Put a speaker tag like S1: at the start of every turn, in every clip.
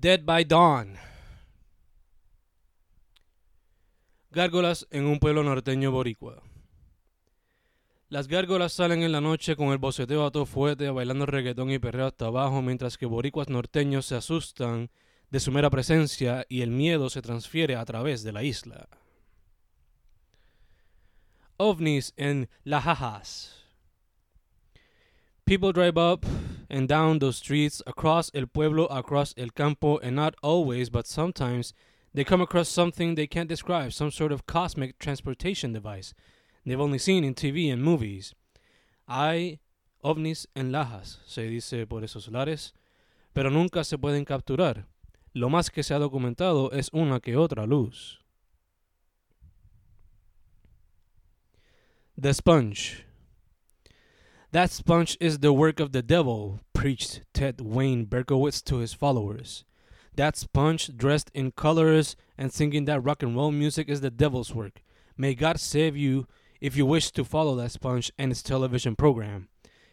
S1: Dead by Dawn. Gárgolas en un pueblo norteño boricua. Las gárgolas salen en la noche con el boceteo a todo fuerte, bailando reggaetón y perreo hasta abajo, mientras que boricuas norteños se asustan de su mera presencia y el miedo se transfiere a través de la isla. OVNIs en Lajajas. People drive up and down those streets, across el pueblo, across el campo, and not always, but sometimes, they come across something they can't describe, some sort of cosmic transportation device they've only seen in TV and movies. Hay ovnis en Lajas, se dice por esos lares, pero nunca se pueden capturar. Lo más que se ha documentado es una que otra luz. The Sponge. That sponge is the work of the devil, preached Ted Wayne Berkowitz to his followers. That sponge dressed in colors and singing that rock and roll music is the devil's work. May God save you if you wish to follow that sponge and its television program.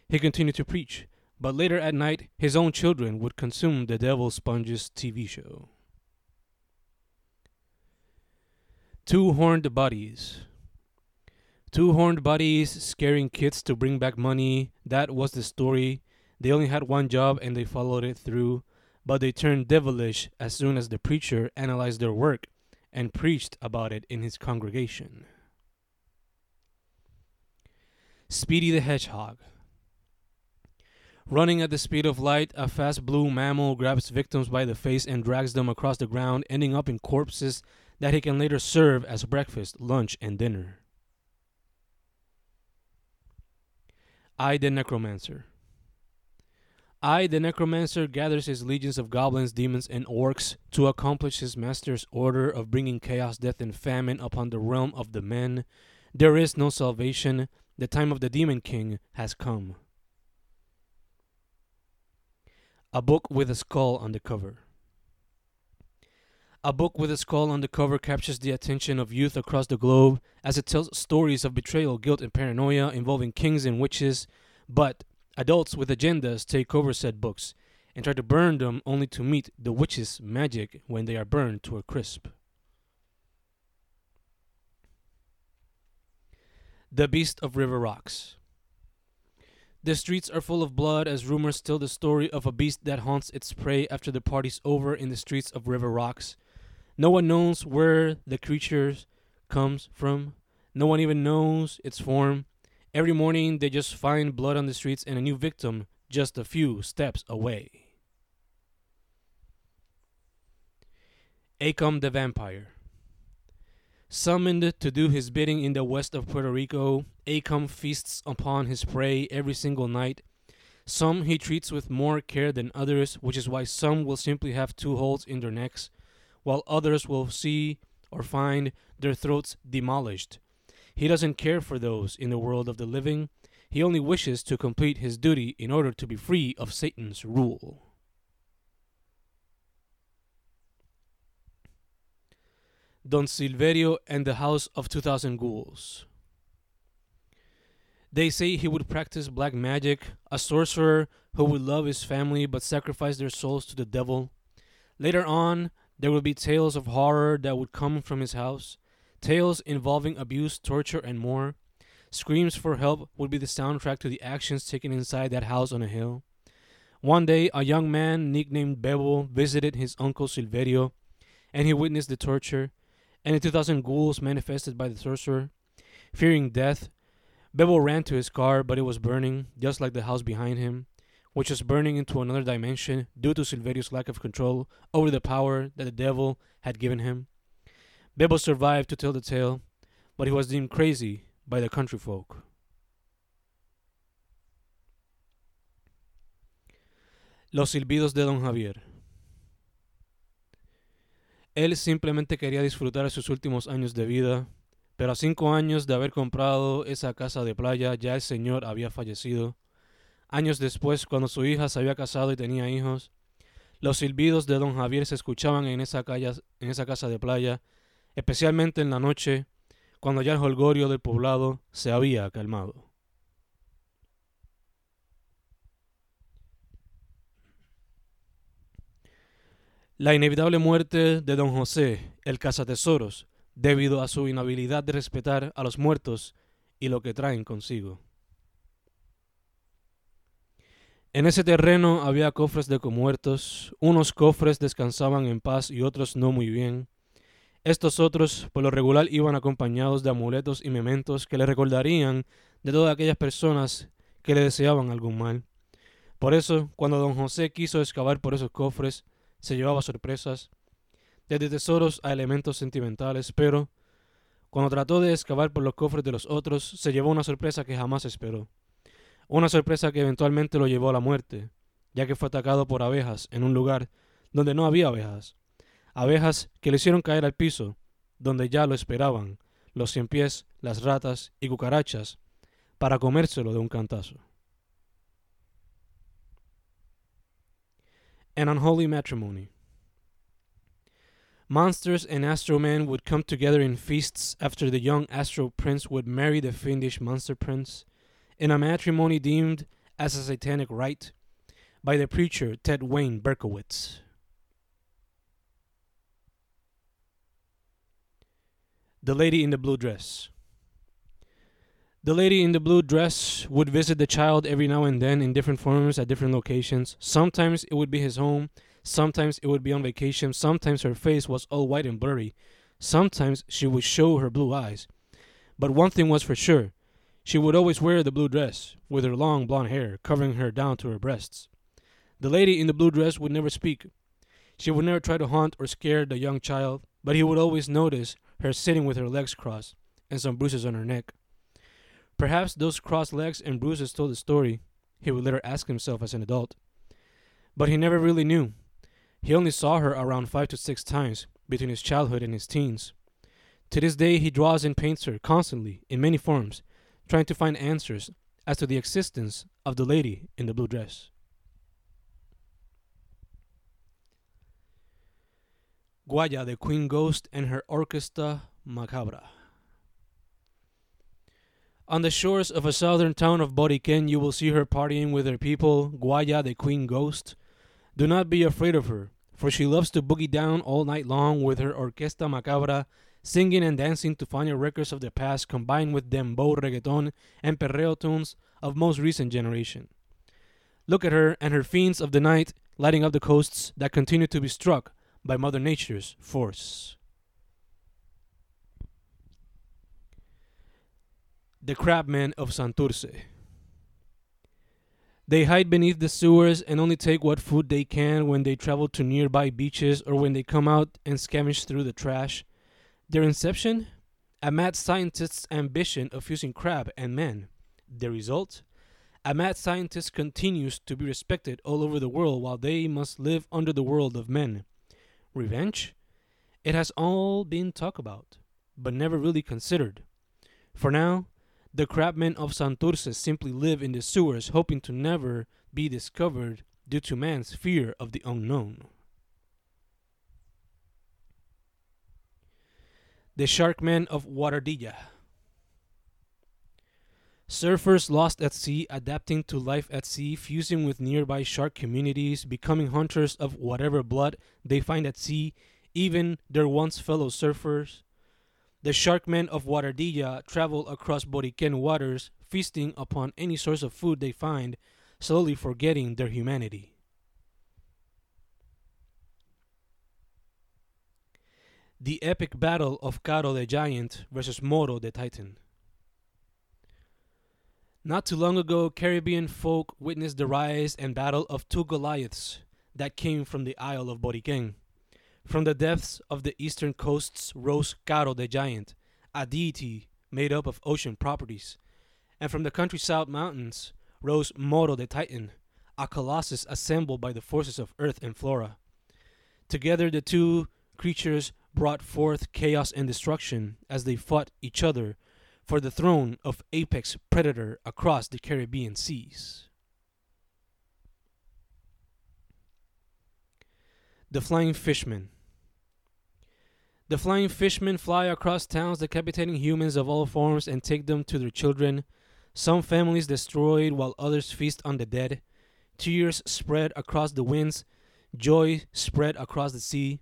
S1: He continued to preach, but later at night his own children would consume the Devil Sponge's TV show. Two horned bodies. Two horned bodies scaring kids to bring back money. That was the story. They only had one job and they followed it through, but they turned devilish as soon as the preacher analyzed their work and preached about it in his congregation. Speedy the Hedgehog. Running at the speed of light, a fast blue mammal grabs victims by the face and drags them across the ground, ending up in corpses that he can later serve as breakfast, lunch, and dinner. I, the Necromancer. I, the Necromancer, gathers his legions of goblins, demons, and orcs to accomplish his master's order of bringing chaos, death, and famine upon the realm of the men. There is no salvation. The time of the Demon King has come. A book with a skull on the cover. A book with a skull on the cover captures the attention of youth across the globe as it tells stories of betrayal, guilt, and paranoia involving kings and witches. But adults with agendas take over said books and try to burn them only to meet the witch's magic when they are burned to a crisp. The Beast of River Rocks. The streets are full of blood as rumors tell the story of a beast that haunts its prey after the party's over in the streets of River Rocks. No one knows where the creature comes from. No one even knows its form. Every morning they just find blood on the streets and a new victim just a few steps away. Acom the Vampire. Summoned to do his bidding in the west of Puerto Rico, Acom feasts upon his prey every single night. Some he treats with more care than others, which is why some will simply have two holes in their necks, while others will see or find their throats demolished. He doesn't care for those in the world of the living. He only wishes to complete his duty in order to be free of Satan's rule. Don Silverio and the House of 2000 Ghouls. They say he would practice black magic, a sorcerer who would love his family but sacrifice their souls to the devil. Later on, there would be tales of horror that would come from his house, tales involving abuse, torture, and more. Screams for help would be the soundtrack to the actions taken inside that house on a hill. One day, a young man nicknamed Bebo visited his uncle Silverio, and he witnessed the torture and the 2000 ghouls manifested by the sorcerer. Fearing death, Bebo ran to his car, but it was burning, just like the house behind him, which was burning into another dimension due to Silverio's lack of control over the power that the devil had given him. Bebo survived to tell the tale, but he was deemed crazy by the country folk. Los silbidos de Don Javier. Él simplemente quería disfrutar sus últimos años de vida, pero a cinco años de haber comprado esa casa de playa ya el señor había fallecido. Años después, cuando su hija se había casado y tenía hijos, los silbidos de don Javier se escuchaban en esa, casa de playa, especialmente en la noche, cuando ya el holgorio del poblado se había calmado. La inevitable muerte de don José, el cazatesoros, debido a su inhabilidad de respetar a los muertos y lo que traen consigo. En ese terreno había cofres de comuertos, unos cofres descansaban en paz y otros no muy bien. Estos otros, por lo regular, iban acompañados de amuletos y mementos que le recordarían de todas aquellas personas que le deseaban algún mal. Por eso, cuando don José quiso excavar por esos cofres, se llevaba sorpresas, desde tesoros a elementos sentimentales, pero cuando trató de excavar por los cofres de los otros, se llevó una sorpresa que jamás esperó. Una sorpresa que eventualmente lo llevó a la muerte, ya que fue atacado por abejas en un lugar donde no había abejas. Abejas que le hicieron caer al piso, donde ya lo esperaban, los cien pies, las ratas y cucarachas, para comérselo de un cantazo. An unholy matrimony. Monsters and Astro Man would come together in feasts after the young Astro Prince would marry the fiendish Monster Prince in a matrimony deemed as a satanic rite by the preacher Ted Wayne Berkowitz. The Lady in the Blue Dress. The lady in the blue dress would visit the child every now and then in different forms at different locations. Sometimes it would be his home, sometimes it would be on vacation, sometimes her face was all white and blurry, sometimes she would show her blue eyes. But one thing was for sure she would always wear the blue dress, with her long blonde hair covering her down to her breasts. The lady in the blue dress would never speak. She would never try to haunt or scare the young child, but he would always notice her sitting with her legs crossed and some bruises on her neck. Perhaps those crossed legs and bruises told the story, he would later ask himself as an adult. But he never really knew. He only saw her around five to six times between his childhood and his teens. To this day, he draws and paints her constantly in many forms, trying to find answers as to the existence of the lady in the blue dress. Guaya, the Queen Ghost, and her Orquesta Macabra. On the shores of a southern town of Boriken, you will see her partying with her people, Guaya, the Queen Ghost. Do not be afraid of her, for she loves to boogie down all night long with her Orquesta Macabra singing and dancing to Fania records of the past combined with dembow, reggaeton, and perreo tunes of most recent generation. Look at her and her fiends of the night lighting up the coasts that continue to be struck by Mother Nature's force. The Crabmen of Santurce. They hide beneath the sewers and only take what food they can when they travel to nearby beaches or when they come out and scavenge through the trash. Their inception? A mad scientist's ambition of using crab and man. The result? A mad scientist continues to be respected all over the world while they must live under the world of men. Revenge? It has all been talked about, but never really considered. For now, the crabmen of Santurce simply live in the sewers hoping to never be discovered due to man's fear of the unknown. The Sharkmen of Waterdilla. Surfers lost at sea, adapting to life at sea, fusing with nearby shark communities, becoming hunters of whatever blood they find at sea, even their once fellow surfers. The Sharkmen of Waterdilla travel across Boriken waters, feasting upon any source of food they find, slowly forgetting their humanity. The epic battle of Caro the Giant versus Moro the Titan. Not too long ago, Caribbean folk witnessed the rise and battle of two Goliaths that came from the Isle of Boriken. From the depths of the eastern coasts rose Caro the Giant, a deity made up of ocean properties, and from the countryside mountains rose Moro the Titan, a colossus assembled by the forces of earth and flora. Together, the two creatures brought forth chaos and destruction as they fought each other for the throne of apex predator across the Caribbean seas. The Flying Fishmen. The flying fishmen fly across towns, decapitating humans of all forms and take them to their children. Some families destroyed while others feast on the dead. Tears spread across the winds joy spread across the sea,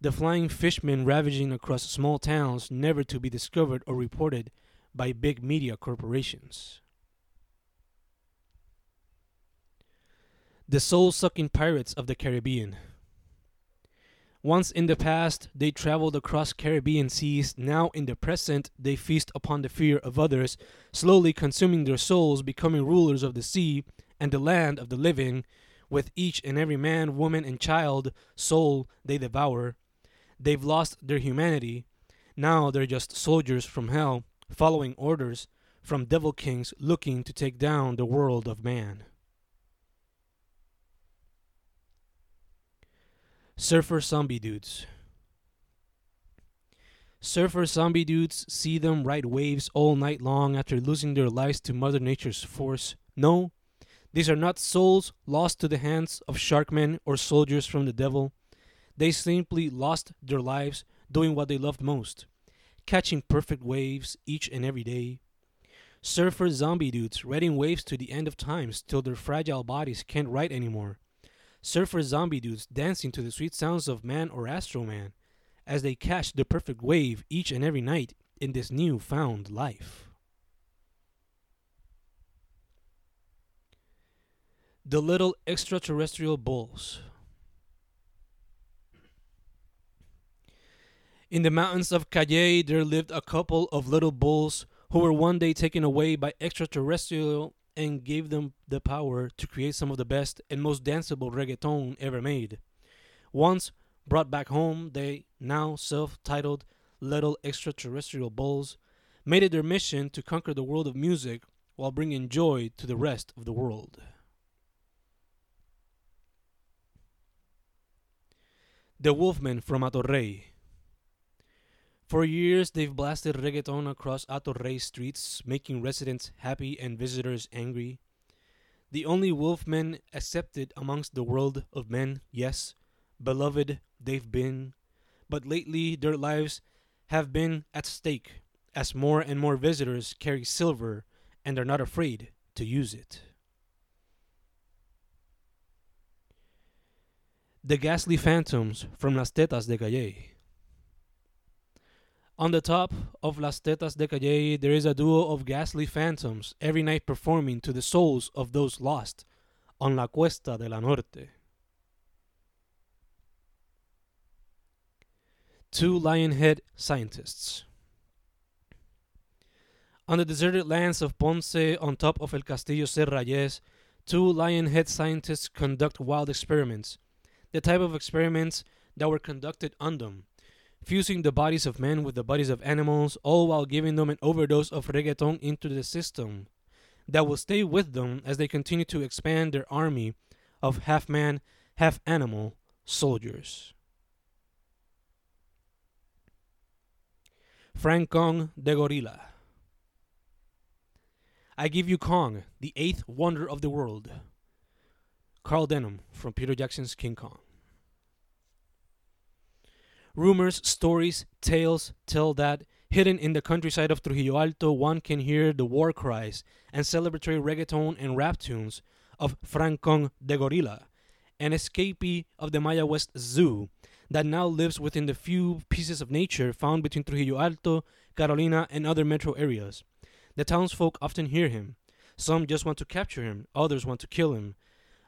S1: the flying fishmen ravaging across small towns never to be discovered or reported by big media corporations. The soul sucking pirates of the Caribbean. Once in the past, they traveled across Caribbean seas. Now, in the present, they feast upon the fear of others, slowly consuming their souls, becoming rulers of the sea and the land of the living. With each and every man, woman, and child, soul they devour. They've lost their humanity. Now they're just soldiers from hell, following orders from devil kings looking to take down the world of man. Surfer zombie dudes. Surfer zombie dudes see them ride waves all night long after losing their lives to Mother Nature's force. No, these are not souls lost to the hands of sharkmen or soldiers from the devil. They simply lost their lives doing what they loved most catching perfect waves each and every day. Surfer zombie dudes riding waves to the end of times till their fragile bodies can't ride anymore surfer zombie dudes dancing to the sweet sounds of Man or Astro Man as they catch the perfect wave each and every night in this new found life. The little extraterrestrial bulls. In the mountains of Cayey, there lived a couple of little bulls who were one day taken away by extraterrestrial and gave them the power to create some of the best and most danceable reggaeton ever made. Once brought back home, they, now self titled Little Extraterrestrial Bulls, made it their mission to conquer the world of music while bringing joy to the rest of the world. The Wolfmen from Atorrey. For years, they've blasted reggaeton across Atorrey streets, making residents happy and visitors angry. The only wolfmen accepted amongst the world of men, yes, beloved they've been, but lately their lives have been at stake as more and more visitors carry silver and are not afraid to use it. The ghastly phantoms from Las Tetas de Cayey. On the top of Las Tetas de Cayey, there is a duo of ghastly phantoms every night performing to the souls of those lost on La Cuesta de la Norte. Two Lionhead scientists. On the deserted lands of Ponce, on top of El Castillo Serrallés, two Lionhead scientists conduct wild experiments, the type of experiments that were conducted on them fusing the bodies of men with the bodies of animals, all while giving them an overdose of reggaeton into the system that will stay with them as they continue to expand their army of half man, half animal soldiers. Frank Kong de Gorilla. I give you Kong, the eighth wonder of the world. Carl Denham from Peter Jackson's King Kong. Rumors, stories, tales tell that hidden in the countryside of Trujillo Alto, one can hear the war cries and celebratory reggaeton and rap tunes of Francon de Gorilla, an escapee of the Mayagüez Zoo that now lives within the few pieces of nature found between Trujillo Alto, Carolina, and other metro areas. The townsfolk often hear him. Some just want to capture him, others want to kill him.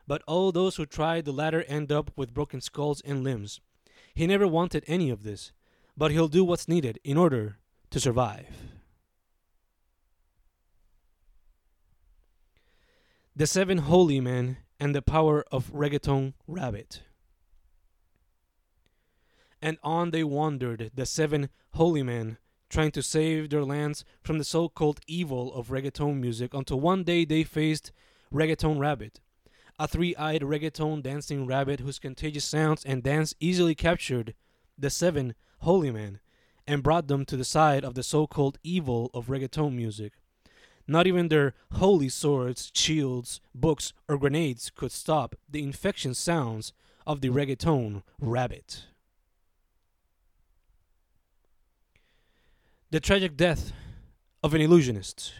S1: But all those who try the latter end up with broken skulls and limbs. He never wanted any of this, but he'll do what's needed in order to survive. The Seven Holy Men and the Power of Reggaeton Rabbit. And on they wandered, the seven holy men, trying to save their lands from the so called evil of reggaeton music, until one day they faced Reggaeton Rabbit, a three eyed reggaeton dancing rabbit whose contagious sounds and dance easily captured the seven holy men and brought them to the side of the so called evil of reggaeton music. Not even their holy swords, shields, books, or grenades could stop the infection sounds of the reggaeton rabbit. The tragic death of an illusionist.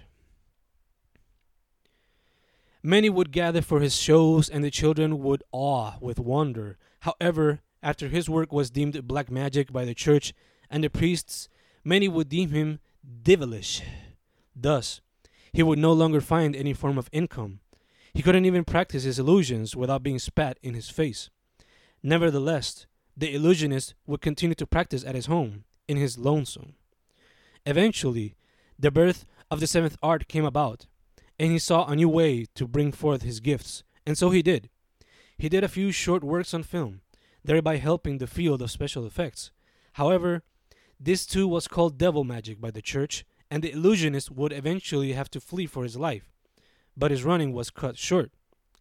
S1: Many would gather for his shows, and the children would awe with wonder. However, after his work was deemed black magic by the church and the priests, many would deem him devilish. Thus, he would no longer find any form of income. He couldn't even practice his illusions without being spat in his face. Nevertheless, the illusionist would continue to practice at his home, in his lonesome. Eventually, the birth of the seventh art came about, and he saw a new way to bring forth his gifts, and so he did. He did a few short works on film, thereby helping the field of special effects. However, this too was called devil magic by the church, and the illusionist would eventually have to flee for his life. But his running was cut short,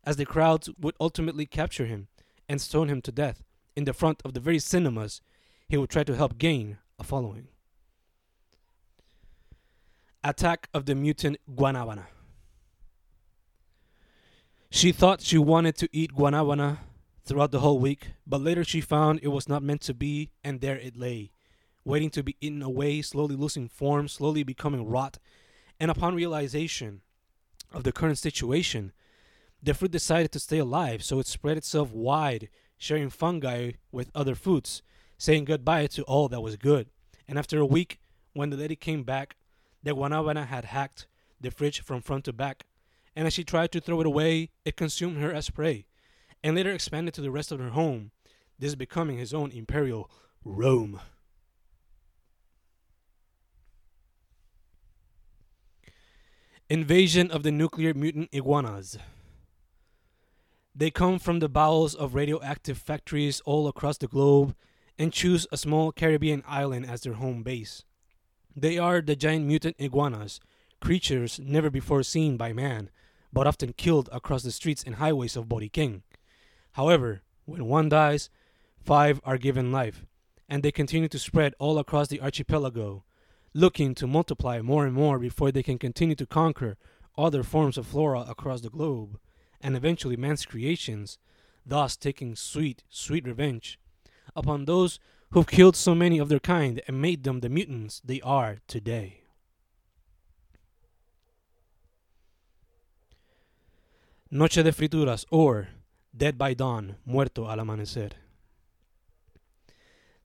S1: as the crowds would ultimately capture him and stone him to death in the front of the very cinemas he would try to help gain a following. Attack of the Mutant Guanabana. She thought she wanted to eat guanabana throughout the whole week, but later she found it was not meant to be, and there it lay, waiting to be eaten away, slowly losing form, slowly becoming rot. And upon realization of the current situation, the fruit decided to stay alive, so it spread itself wide, sharing fungi with other fruits, saying goodbye to all that was good. And after a week, when the lady came back, the guanabana had hacked the fridge from front to back, and as she tried to throw it away, it consumed her as prey, and later expanded to the rest of her home, this becoming his own imperial Rome. Invasion of the nuclear mutant iguanas. They come from the bowels of radioactive factories all across the globe and choose a small Caribbean island as their home base. They are the giant mutant iguanas, creatures never before seen by man, but often killed across the streets and highways of Boriken. However, when one dies, five are given life, and they continue to spread all across the archipelago, looking to multiply more and more before they can continue to conquer other forms of flora across the globe, and eventually man's creations, thus taking sweet, sweet revenge upon those who've killed so many of their kind and made them the mutants they are today. Noche de Frituras or Dead by Dawn, Muerto al Amanecer.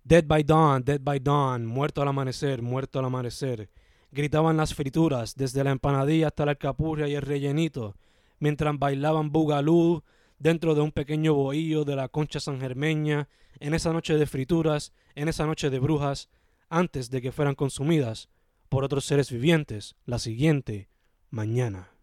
S1: Dead by Dawn, Dead by Dawn, Muerto al Amanecer, Muerto al Amanecer. Gritaban las frituras desde la empanadilla hasta la alcapurria y el rellenito, mientras bailaban bugalú dentro de un pequeño bohío de la concha sangermeña, en esa noche de frituras, en esa noche de brujas, antes de que fueran consumidas por otros seres vivientes la siguiente mañana.